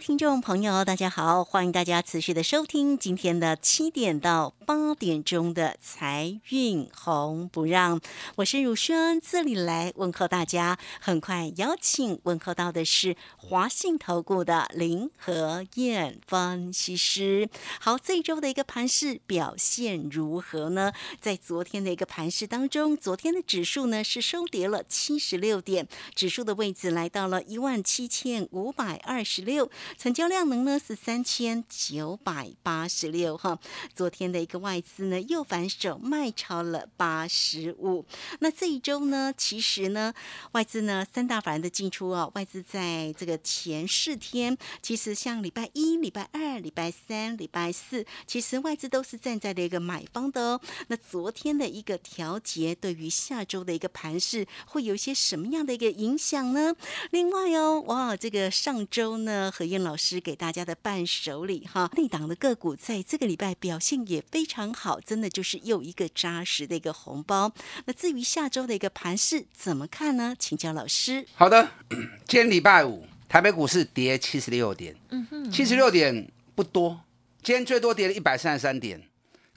听众朋友，大家好，欢迎大家持续的收听今天的七点到八点钟的财运红不让，我是汝轩，这里来问候大家。很快邀请问候到的是华信投顾的林和燕分析师。好，这一周的一个盘势表现如何呢？在昨天的一个盘势当中，昨天的指数呢是收跌了七十六点，指数的位置来到了一万七千五百二十六，成交量能呢是三千九百八十六哈。昨天的一个外资呢又反手卖超了八十五。那这一周呢，其实呢外资呢三大法人的进出哦，外资在这个前四天，其实像礼拜一、礼拜二、礼拜三、礼拜四，其实外资都是站在了一个买方的哦。那昨天的一个调节，对于下周的一个盘势会有一些什么样的一个影响呢？另外哦，哇，这个上周呢，何燕老师给大家的伴手礼哈，内档的个股在这个礼拜表现也非常好，真的就是又一个扎实的一个红包。那至于下周的一个盘势怎么看呢？请教老师。好的，今天礼拜五，台北股市跌七十六点，嗯哼七十六点不多，今天最多跌了一百三十三点，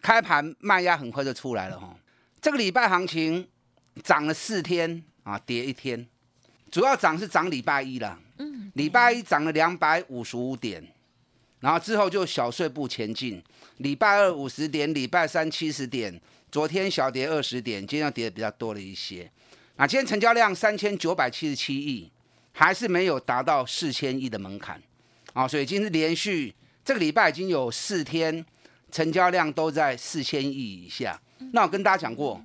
开盘卖压很快就出来了哈。这个礼拜行情涨了四天啊，跌一天，主要涨是涨礼拜一啦，礼拜一涨了两百五十五点，然后之后就小碎步前进，礼拜二五十点，礼拜三七十点，昨天小跌二十点，今天要跌的比较多了一些。那今天成交量三千九百七十七亿，还是没有达到四千亿的门槛啊，所以今天连续这个礼拜已经有四天成交量都在四千亿以下。那我跟大家讲过，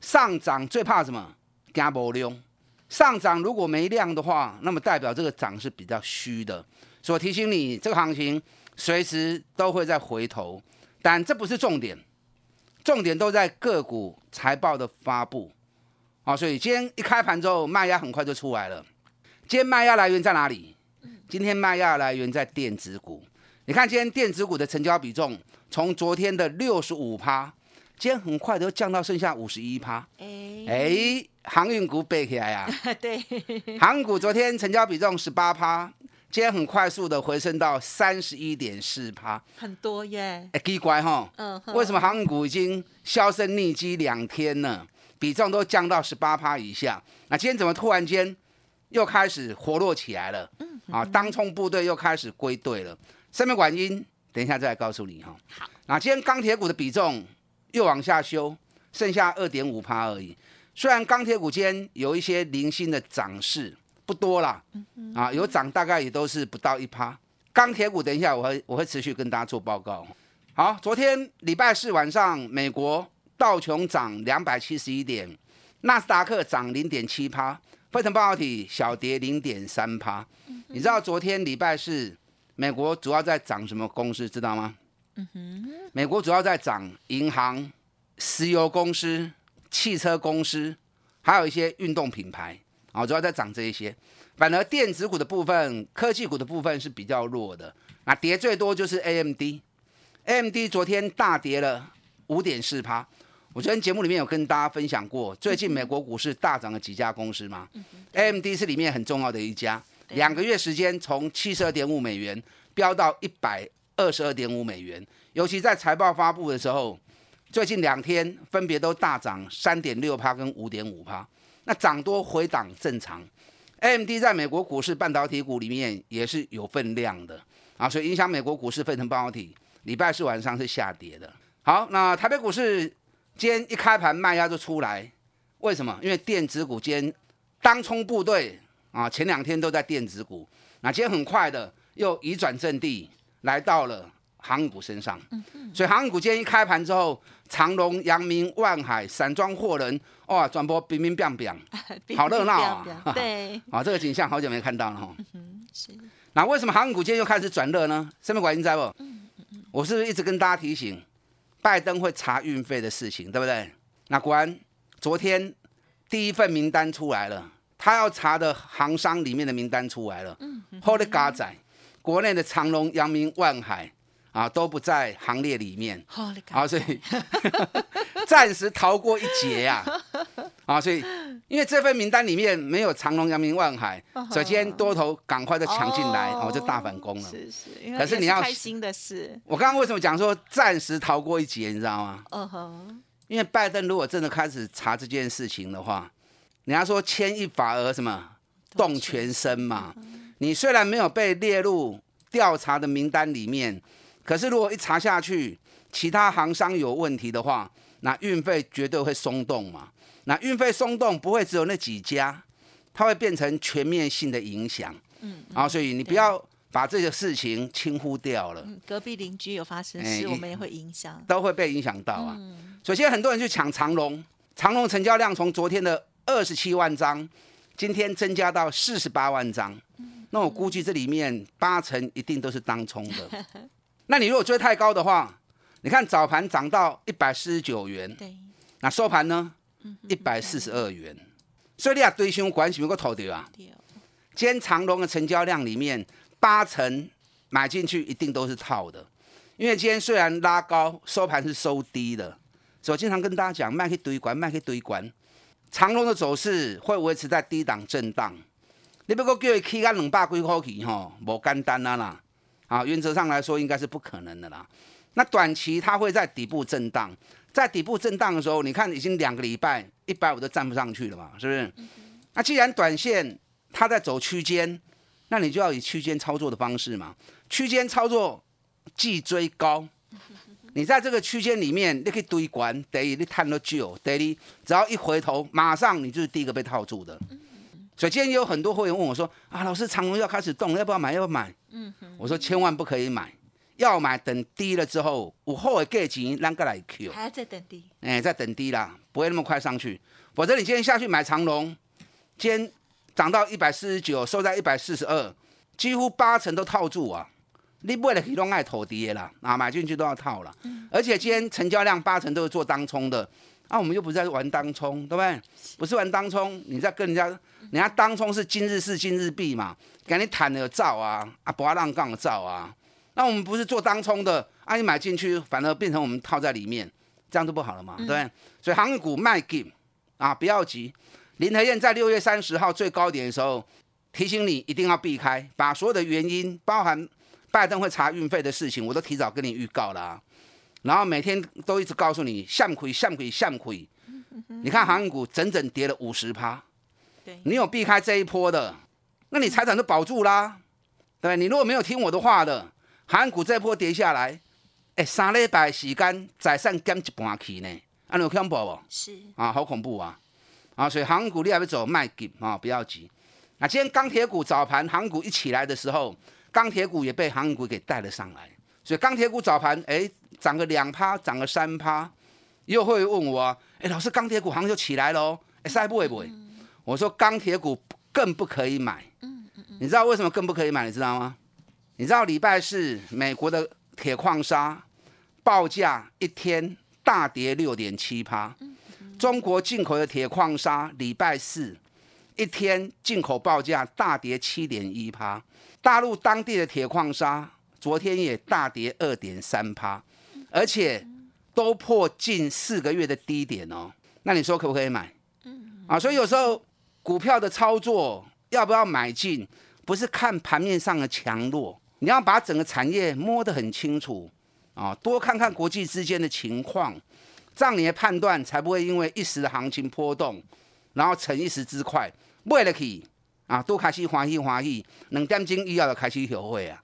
上涨最怕什么？加波量。上涨如果没量的话，那么代表这个涨是比较虚的。所以我提醒你，这个行情随时都会再回头，但这不是重点，重点都在个股财报的发布。好，所以今天一开盘之后，卖压很快就出来了。今天卖压来源在哪里？今天卖压来源在电子股。你看今天电子股的成交比重，从昨天的六十五趴，今天很快都降到剩下五十一趴。哎哎，航运股背起来呀、对，航运股昨天成交比重十八趴，今天很快速的回升到三十一点四趴。很多耶。哎，奇怪哈，嗯为什么航运股已经销声匿迹两天了，比重都降到十八趴以下？那今天怎么突然间又开始活络起来了？嗯啊，当冲部队又开始归队了。生命管音，等一下再来告诉你哈。好，那今天钢铁股的比重又往下修，剩下二点五趴而已。虽然钢铁股今天有一些零星的涨势，不多啦，啊，有涨大概也都是不到一趴。钢铁股等一下我会我会持续跟大家做报告。好，昨天礼拜四晚上，美国道琼涨两百七十一点，纳斯达克涨零点七趴，费城半导体小跌零点三趴。你知道昨天礼拜四美国主要在涨什么公司？知道吗？美国主要在涨银行、石油公司、汽车公司，还有一些运动品牌啊，主要在涨这一些。反而电子股的部分、科技股的部分是比较弱的，那跌最多就是 AMD。AMD 昨天大跌了五点四趴。我昨天节目里面有跟大家分享过，最近美国股市大涨的几家公司吗？AMD 是里面很重要的一家，两个月时间从七十二点五美元飙到一百二十二点五美元，尤其在财报发布的时候，最近两天分别都大涨三点六趴跟五点五趴，那涨多回档正常。AMD 在美国股市半导体股里面也是有分量的啊，所以影响美国股市沸腾半导体，礼拜四晚上是下跌的。好，那台北股市今天一开盘卖压就出来，为什么？因为电子股今天当冲部队啊，前两天都在电子股，那今天很快的又移转阵地，来到了航运股身上。所以航运股今天一开盘之后，长隆、阳明、万海、散装货轮，哇，转播冰冰冰冰，好热闹啊！对，啊，这个景象好久没看到了哈。是，那为什么航运股今天又开始转热呢？什么原因在不？我是不是一直跟大家提醒，拜登会查运费的事情，对不对？那果然，昨天第一份名单出来了，他要查的行商里面的名单出来了。嗯，后来嘎仔，国内的长隆、阳明、万海啊都不在行列里面。啊，所以 暂时逃过一劫呀、啊。所以因为这份名单里面没有长隆、阳明、万海，所以今天多头赶快就抢进来，哦，就大反攻了。是是，可是你要也开心的事，我刚刚为什么讲说暂时逃过一劫，你知道吗？嗯哼，因为拜登如果真的开始查这件事情的话，人家说牵一发而什么动全身嘛。你虽然没有被列入调查的名单里面，可是如果一查下去，其他行商有问题的话，那运费绝对会松动嘛。那运费松动不会只有那几家，它会变成全面性的影响。嗯，然后所以你不要把这个事情轻忽掉了。嗯，隔壁邻居有发生哎事，我们也会影响。都会被影响到啊。首先，很多人去抢长龙，长龙成交量从昨天的二十七万张，今天增加到四十八万张。那我估计这里面八成一定都是当冲的。那你如果追太高的话，你看早盘涨到一百四十九元，对，那收盘呢一百四十二元，所以你啊堆胸管是有个头的啊。今天长隆的成交量里面，八成买进去一定都是套的，因为今天虽然拉高，收盘是收低的。所以我经常跟大家讲，卖去堆管，卖去堆管。长隆的走势会维持在低档震荡。你不过叫伊起到两百几块去吼，无简单啊啦。啊，原则上来说应该是不可能的啦。那短期它会在底部震荡，在底部震荡的时候，你看已经两个礼拜，一百五都站不上去了嘛，是不是？那既然短线它在走区间，那你就要以区间操作的方式嘛。区间操作既追高，你在这个区间里面，你可以堆管，等于你探到久，等于只要一回头，马上你就是第一个被套住的。所以今天有很多会员问我说：“啊，老师，长隆要开始动，要不要买？要不要买？”我说千万不可以买，要买等低了之后，午后的价钱咱个来 Q。还要再等低，哎，再等低啦，不会那么快上去。否则你今天下去买长隆，今天涨到一百四十九，收在一百四十二，几乎八成都套住啊。你为了可以弄爱投跌啦，啊，买进去都要套了。而且今天成交量八成都是做当冲的，啊，我们又不是在玩当冲，对不对？不是玩当冲，你在跟人家，人家当冲是今日事今日毕嘛，赶紧谈了照啊，啊，不要让杠的照啊。那我们不是做当冲的，啊，你买进去反而变成我们套在里面，这样就不好了嘛，对不对？所以航运股卖给啊，不要急。林和燕在六月三十号最高点的时候提醒你一定要避开，把所有的原因，包含拜登会查运费的事情，我都提早跟你预告了、啊。然后每天都一直告诉你向亏向亏向亏。你看航运股整整跌了五十趴，对，你有避开这一波的，那你财产都保住啦。对，你如果没有听我的话的，航运股这一波跌下来，哎，三礼拜时间财产减一半去呢，啊，你有恐怖不？是啊，好恐怖啊！啊，所以航运股你还要走卖给啊，不要急。那今天钢铁股早盘航运股一起来的时候，钢铁股也被航运股给带了上来，所以钢铁股早盘哎涨个两趴，涨个三趴，又会问我啊，哎，老师钢铁股好像就起来了哦，哎，塞不会不会？我说钢铁股更不可以买。你知道为什么更不可以买？你知道吗？你知道礼拜四美国的铁矿砂报价一天大跌六点七趴，中国进口的铁矿砂礼拜四一天进口报价大跌七点一趴，大陆当地的铁矿砂昨天也大跌二点三趴，而且都破近四个月的低点哦。那你说可不可以买？啊，所以有时候股票的操作要不要买进，不是看盘面上的强弱，你要把整个产业摸得很清楚啊，多看看国际之间的情况，这样你的判断才不会因为一时的行情波动，然后逞一时之快，为了去啊，多开始欢喜欢喜，两点钟以后就开始后悔啊，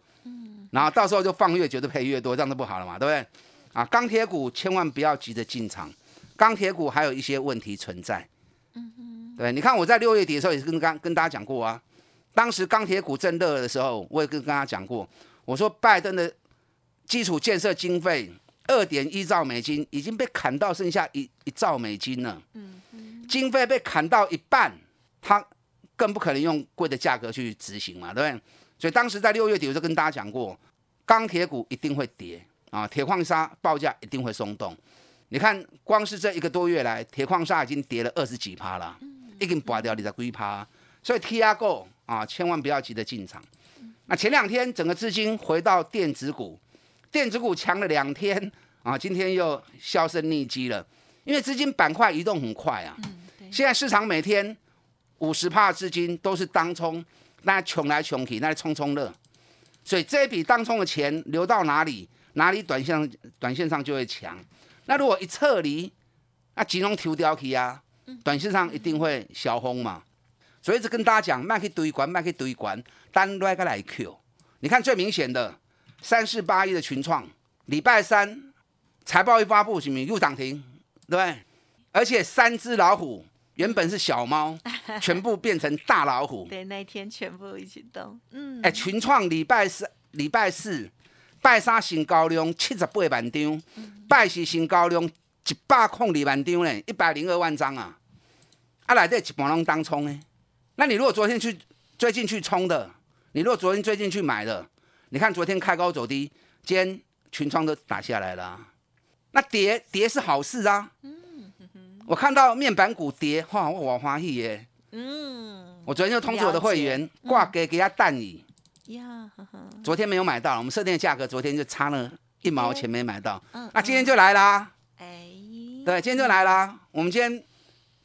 然后到时候就放越久就赔越多，这样就不好了嘛，对不对？啊，钢铁股千万不要急着进场，钢铁股还有一些问题存在。嗯嗯对，你看我在六月底的时候也是跟刚跟大家讲过啊，当时钢铁股正热的时候，我也跟跟大家讲过，我说拜登的基础建设经费二点一兆美金已经被砍到剩下一一兆美金了。嗯经费被砍到一半，他更不可能用贵的价格去执行嘛，对不对？所以当时在六月底我就跟大家讲过，钢铁股一定会跌啊，铁矿砂报价一定会松动。你看，光是这一个多月来，铁矿砂已经跌了二十几趴了，已经拔掉你的龟趴，所以 T R 够啊，千万不要急着进场。那前两天整个资金回到电子股，电子股强了两天啊，今天又销声匿迹了，因为资金板块移动很快啊。现在市场每天五十帕资金都是当冲，那穷来穷去，那冲冲乐，所以这一笔当冲的钱流到哪里，哪里短线短线上就会强。那如果一撤离，那金融抽掉去啊，短线上一定会小红嘛。所以一直跟大家讲，卖去堆管，卖去堆管，单来个来 Q。你看最明显的三四八一的群创，礼拜三财报一发布，是不是又涨停？对不对？而且三只老虎原本是小猫，全部变成大老虎。对，那一天全部一起动。嗯，哎，群创礼拜四、礼拜四拜三新高量七十八万张，拜四新高量一百空二万张呢，一百零二万张啊！啊，内底一半拢当冲呢。那你如果昨天去最近去冲的，你如果昨天最近去买的，你看昨天开高走低，今天群创都打下来了。那跌跌是好事啊。我看到面板股跌，哇，我欢喜耶。嗯。我昨天就通知我的会员挂给给他蛋椅。呀。昨天没有买到，我们设定的价格昨天就差了一毛钱没买到。嗯。那今天就来啦。哎。对，今天就来啦。我们今天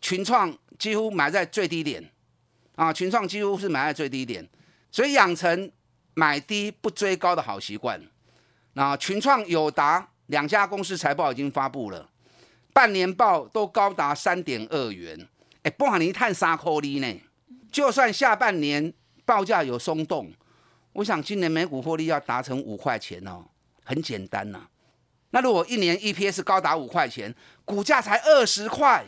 群创几乎买在最低点。啊，群创几乎是买在最低点，所以养成买低不追高的好习惯。那群创、友达两家公司财报已经发布了，半年报都高达三点二元，哎，不含你探三颗粒呢。就算下半年报价有松动，我想今年每股获利要达成五块钱哦，很简单呐。那如果一年 EPS 高达五块钱，股价才二十块。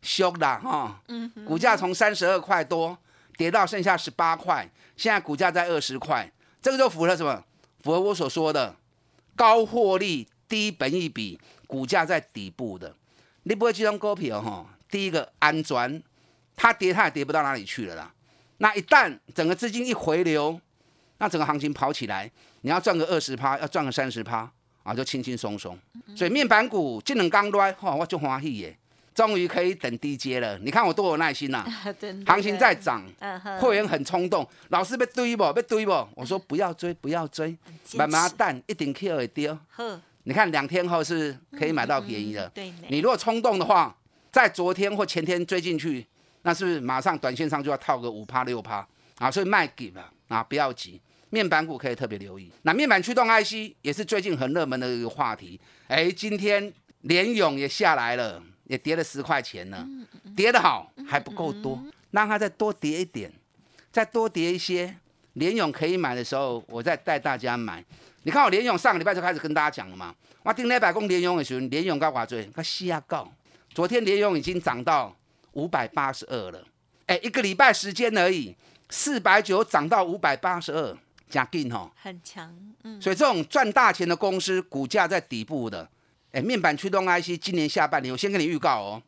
凶的哈，股价从三十二块多跌到剩下十八块，现在股价在二十块，这个就符合什么？符合我所说的高获利、低本益比，股价在底部的。你不会这种股票哈？第一个安全，它跌它也跌不到哪里去了啦。那一旦整个资金一回流，那整个行情跑起来，你要赚个二十趴，要赚个三十趴啊，就轻轻松松。所以面板股技能刚来，哈，我就欢喜耶。终于可以等低阶了，你看我多有耐心 呐！行情在涨，会员很冲动，老师被堆不？被堆不？我说不要追，不要追，慢慢蛋一定 Q 会丢。你看两天后是可以买到便宜的。对，你如果冲动的话，在昨天或前天追进去，那是不是马上短线上就要套个五趴六趴啊？所以卖给了啊，不要急。面板股可以特别留意。那面板驱动 IC 也是最近很热门的一个话题。哎，今天联勇也下来了。也跌了十块钱呢，跌得好还不够多，让它再多跌一点，再多跌一些，联勇可以买的时候，我再带大家买。你看我联勇上个礼拜就开始跟大家讲了嘛，我定那百公联勇的时候，联勇高挂追，它西亚高，昨天联勇已经涨到五百八十二了，哎，一个礼拜时间而已，四百九涨到五百八十二，加劲哦，很强，嗯，所以这种赚大钱的公司，股价在底部的。哎，面板驱动 IC 今年下半年，我先跟你预告哦，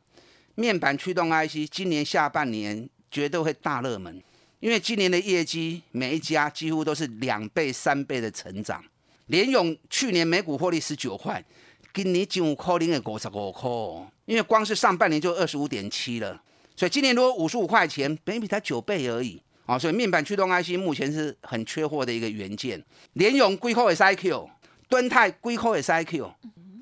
面板驱动 IC 今年下半年绝对会大热门，因为今年的业绩每一家几乎都是两倍、三倍的成长。联勇去年每股获利十九块，今年进五块零的五十五块，因为光是上半年就二十五点七了，所以今年如果五十五块钱，本比才九倍而已啊！所以面板驱动 IC 目前是很缺货的一个元件。联勇龟壳也 IQ，敦泰龟壳也 IQ。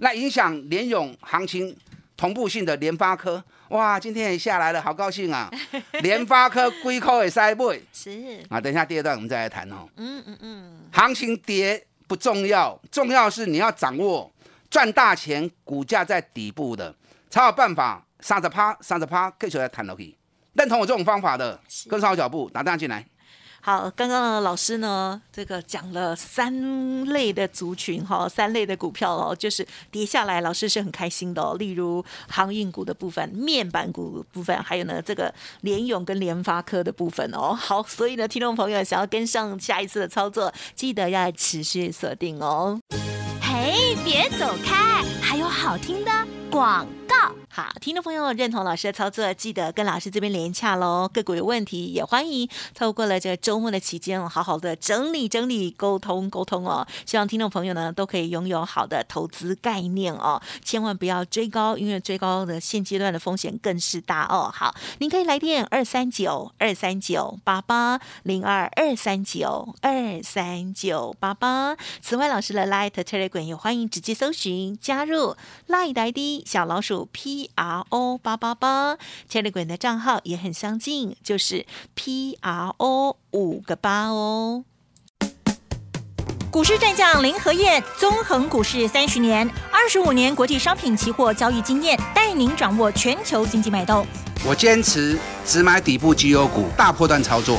那影响联勇行情同步性的联发科，哇，今天也下来了，好高兴啊！联发科龟壳也塞背，是啊，等一下第二段我们再来谈哦。嗯嗯嗯，行情跌不重要，重要是你要掌握赚大钱，股价在底部的，才有办法三十趴三十趴继续来谈落去。认同我这种方法的，跟上我脚步，打电话进来。好，刚刚呢，老师呢，这个讲了三类的族群哈，三类的股票哦，就是跌下来，老师是很开心的哦。例如航运股的部分、面板股部分，还有呢这个联勇跟联发科的部分哦。好，所以呢，听众朋友想要跟上下一次的操作，记得要持续锁定哦。嘿，别走开，还有好听的广告。好，听众朋友认同老师的操作，记得跟老师这边连洽喽。个股有问题也欢迎透过了这周末的期间，好好的整理整理，沟通沟通哦。希望听众朋友呢都可以拥有好的投资概念哦，千万不要追高，因为追高的现阶段的风险更是大哦。好，您可以来电二三九二三九八八零二二三九二三九八八。此外，老师的 Light Telegram 也欢迎直接搜寻加入 Light ID 小老鼠 P。P R O 八八八，Telegram 的账号也很相近，就是 P R O 五个八哦。股市战将林和燕，纵横股市三十年，二十五年国际商品期货交易经验，带您掌握全球经济脉动。我坚持只买底部绩优股，大波段操作。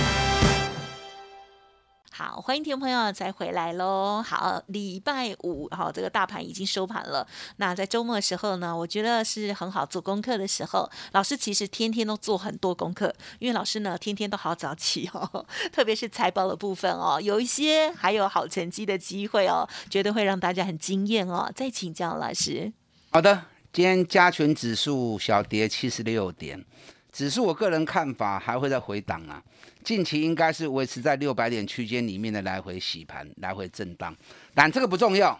好，欢迎听众朋友再回来喽。好，礼拜五，好，这个大盘已经收盘了。那在周末的时候呢，我觉得是很好做功课的时候。老师其实天天都做很多功课，因为老师呢天天都好早起哦，特别是财报的部分哦，有一些还有好成绩的机会哦，绝对会让大家很惊艳哦。再请教老师。好的，今天加权指数小跌七十六点，指数我个人看法还会再回档啊。近期应该是维持在六百点区间里面的来回洗盘、来回震荡，但这个不重要，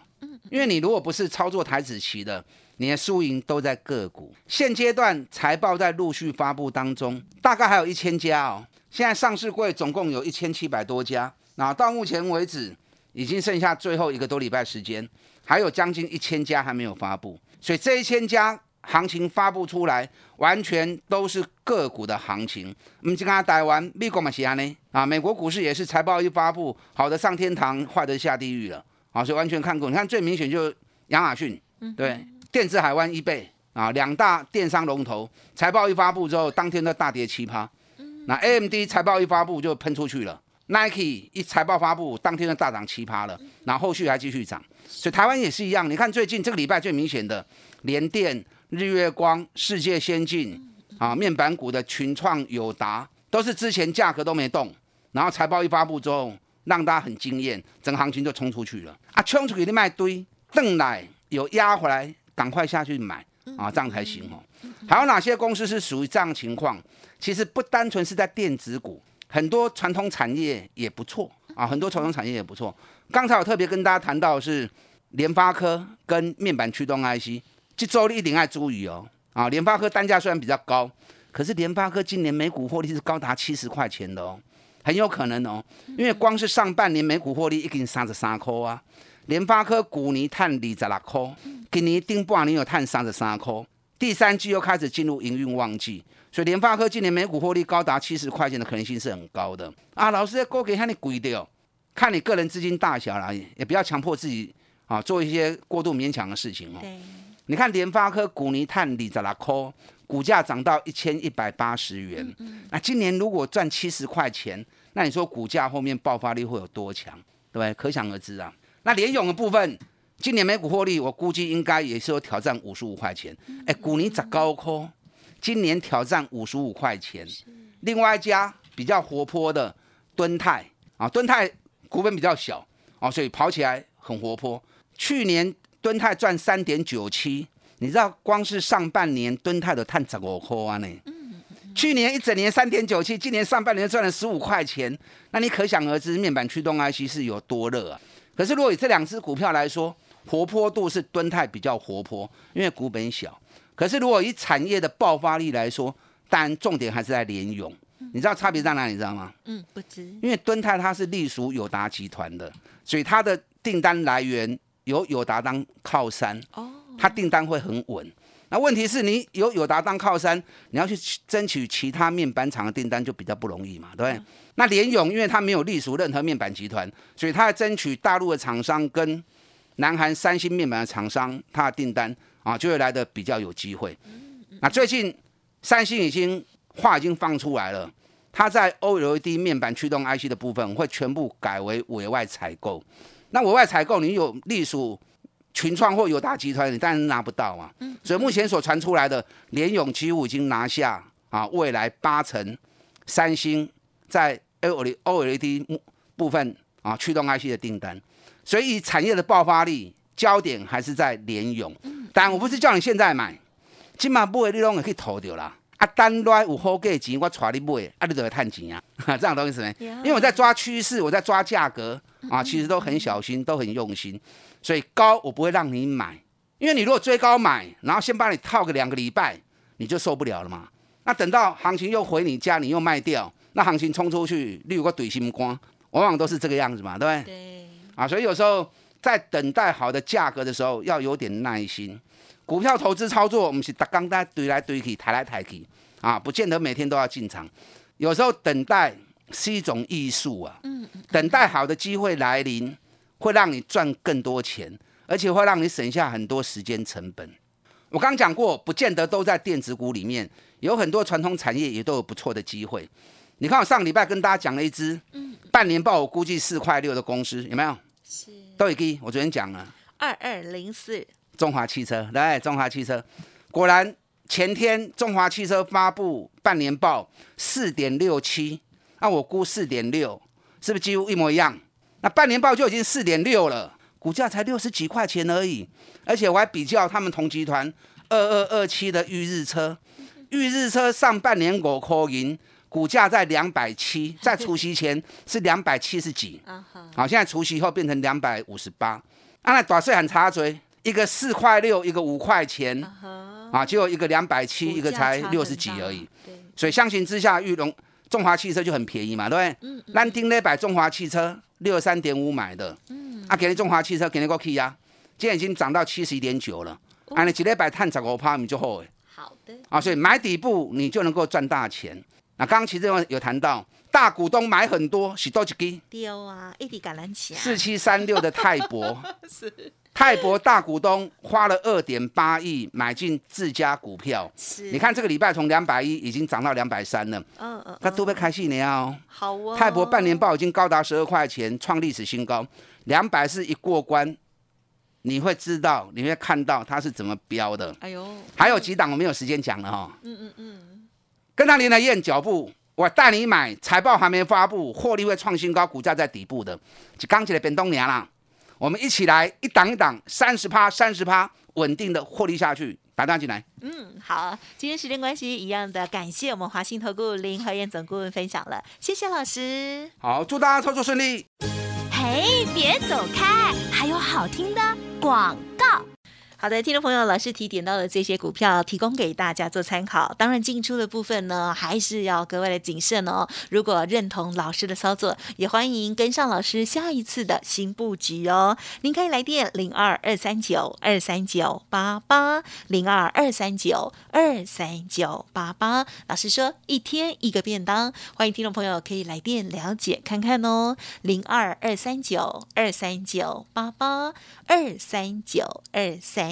因为你如果不是操作台子期的，你的输赢都在个股。现阶段财报在陆续发布当中，大概还有一千家哦。现在上市柜总共有一千七百多家，那到目前为止已经剩下最后一个多礼拜时间，还有将近一千家还没有发布，所以这一千家。行情发布出来，完全都是个股的行情。我们刚刚台湾、美国嘛是安呢？啊，美国股市也是财报一发布，好的上天堂，坏的下地狱了。啊，所以完全看过。你看最明显就是亚马逊，对，电子海湾、一倍啊，两大电商龙头，财报一发布之后，当天都大跌七趴。那 AMD 财报一发布就喷出去了，Nike 一财报发布，当天就大涨七趴了，然后后续还继续涨。所以台湾也是一样，你看最近这个礼拜最明显的联电。日月光、世界先进啊，面板股的群创、友达，都是之前价格都没动，然后财报一发布之后，让大家很惊艳，整个行情就冲出去了啊！冲出去你卖堆，邓来有压回来，赶快下去买啊，这样才行哦。还有哪些公司是属于这样情况？其实不单纯是在电子股，很多传统产业也不错啊，很多传统产业也不错。刚才我特别跟大家谈到是联发科跟面板驱动 IC。这周你一定爱注意哦！啊，联发科单价虽然比较高，可是联发科今年每股获利是高达七十块钱的哦，很有可能哦，因为光是上半年每股获利已经三十三块啊。联发科股年探二十六块，今年顶半年有探三十三块，第三季又开始进入营运旺季，所以联发科今年每股获利高达七十块钱的可能性是很高的啊。老师在高给看你贵的哦，看你个人资金大小啦，也不要强迫自己啊做一些过度勉强的事情哦。你看联发科古尼碳里在拉科，股价涨到一千一百八十元。那今年如果赚七十块钱，那你说股价后面爆发力会有多强？对不对？可想而知啊。那联勇的部分，今年每股获利，我估计应该也是有挑战五十五块钱。哎，古尼涨高科，今年挑战五十五块钱。另外一家比较活泼的敦泰啊，敦泰股本比较小啊，所以跑起来很活泼。去年。敦泰赚三点九七，你知道光是上半年敦泰的碳十五块啊呢？去年一整年三点九七，今年上半年赚了十五块钱，那你可想而知面板驱动 IC 是有多热啊！可是如果以这两只股票来说，活泼度是敦泰比较活泼，因为股本小。可是如果以产业的爆发力来说，当然重点还是在联勇。你知道差别在哪里？你知道吗？嗯，不知。因为敦泰它是隶属友达集团的，所以它的订单来源。有友达当靠山，哦，它订单会很稳。那问题是你有友达当靠山，你要去争取其他面板厂的订单就比较不容易嘛，对不对？那联勇因为它没有隶属任何面板集团，所以它要争取大陆的厂商跟南韩三星面板的厂商，它的订单啊就会来的比较有机会。那最近三星已经话已经放出来了，它在 OLED 面板驱动 IC 的部分会全部改为委外采购。那委外采购，你有隶属群创或友达集团，你当然拿不到嘛。所以目前所传出来的，联咏几乎已经拿下啊，未来八成三星在 OLED 部分啊驱动 IC 的订单。所以产业的爆发力焦点还是在联咏。但我不是叫你现在买，起码不会利用也可以投掉啦。啊，单来有好价钱，我带你买，啊，你就会赚钱啊，这样懂意思没？因为我在抓趋势，我在抓价格啊，其实都很小心，都很用心，所以高我不会让你买，因为你如果追高买，然后先帮你套个两个礼拜，你就受不了了嘛。那等到行情又回你家，你又卖掉，那行情冲出去，例如个怼心光，往往都是这个样子嘛，对不对？对，啊，所以有时候在等待好的价格的时候，要有点耐心。股票投资操作，我们是打刚在堆来堆去，抬来抬去，啊，不见得每天都要进场。有时候等待是一种艺术啊，嗯，等待好的机会来临，会让你赚更多钱，而且会让你省下很多时间成本。我刚讲过，不见得都在电子股里面，有很多传统产业也都有不错的机会。你看，我上礼拜跟大家讲了一只，嗯，半年报我估计四块六的公司，有没有？是都已经，我昨天讲了。二二零四，中华汽车，来，中华汽车，果然前天中华汽车发布半年报四点六七，那我估四点六，是不是几乎一模一样？那半年报就已经四点六了，股价才六十几块钱而已，而且我还比较他们同集团二二二七的裕日车，裕日车上半年五块银，股价在两百七，在除夕前是两百七十几，好，现在除夕后变成两百五十八，啊，那短税很差嘴。一个四块六，一个五块钱，啊，结果一个两百七，一个才六十几而已。所以相形之下，玉龙中华汽车就很便宜嘛，对不对？嗯。兰丁那百中华汽车六十三点五买的，嗯。啊，给你中华汽车给你个 key 啊，今天已经涨到七十一点九了。啊，你几礼拜探十五趴，你就好诶。好的。啊，所以买底部你就能够赚大钱。那刚刚其实有谈到大股东买很多，是多几基？丢啊，一滴橄榄球啊。四七三六的泰博 是。泰博大股东花了二点八亿买进自家股票，是。你看这个礼拜从两百一已经涨到两百三了，嗯嗯，那都被开戏了哦。好哦。泰博半年报已经高达十二块钱，创历史新高。两百是一过关，你会知道，你会看到它是怎么标的。哎呦，还有几档我没有时间讲了哈。嗯嗯嗯。跟他连来验脚步，我带你买，财报还没发布，获利会创新高，股价在底部的，就刚起来变东年了。我们一起来一档一档，三十趴三十趴，稳定的获利下去，打单进来。嗯，好，今天时间关系，一样的感谢我们华信投顾林和燕总顾问分享了，谢谢老师。好，祝大家操作顺利。嘿，别走开，还有好听的广告。好的，听众朋友，老师提点到的这些股票，提供给大家做参考。当然，进出的部分呢，还是要格外的谨慎哦。如果认同老师的操作，也欢迎跟上老师下一次的新布局哦。您可以来电零二二三九二三九八八零二二三九二三九八八。老师说一天一个便当，欢迎听众朋友可以来电了解看看哦。零二二三九二三九八八二三九二三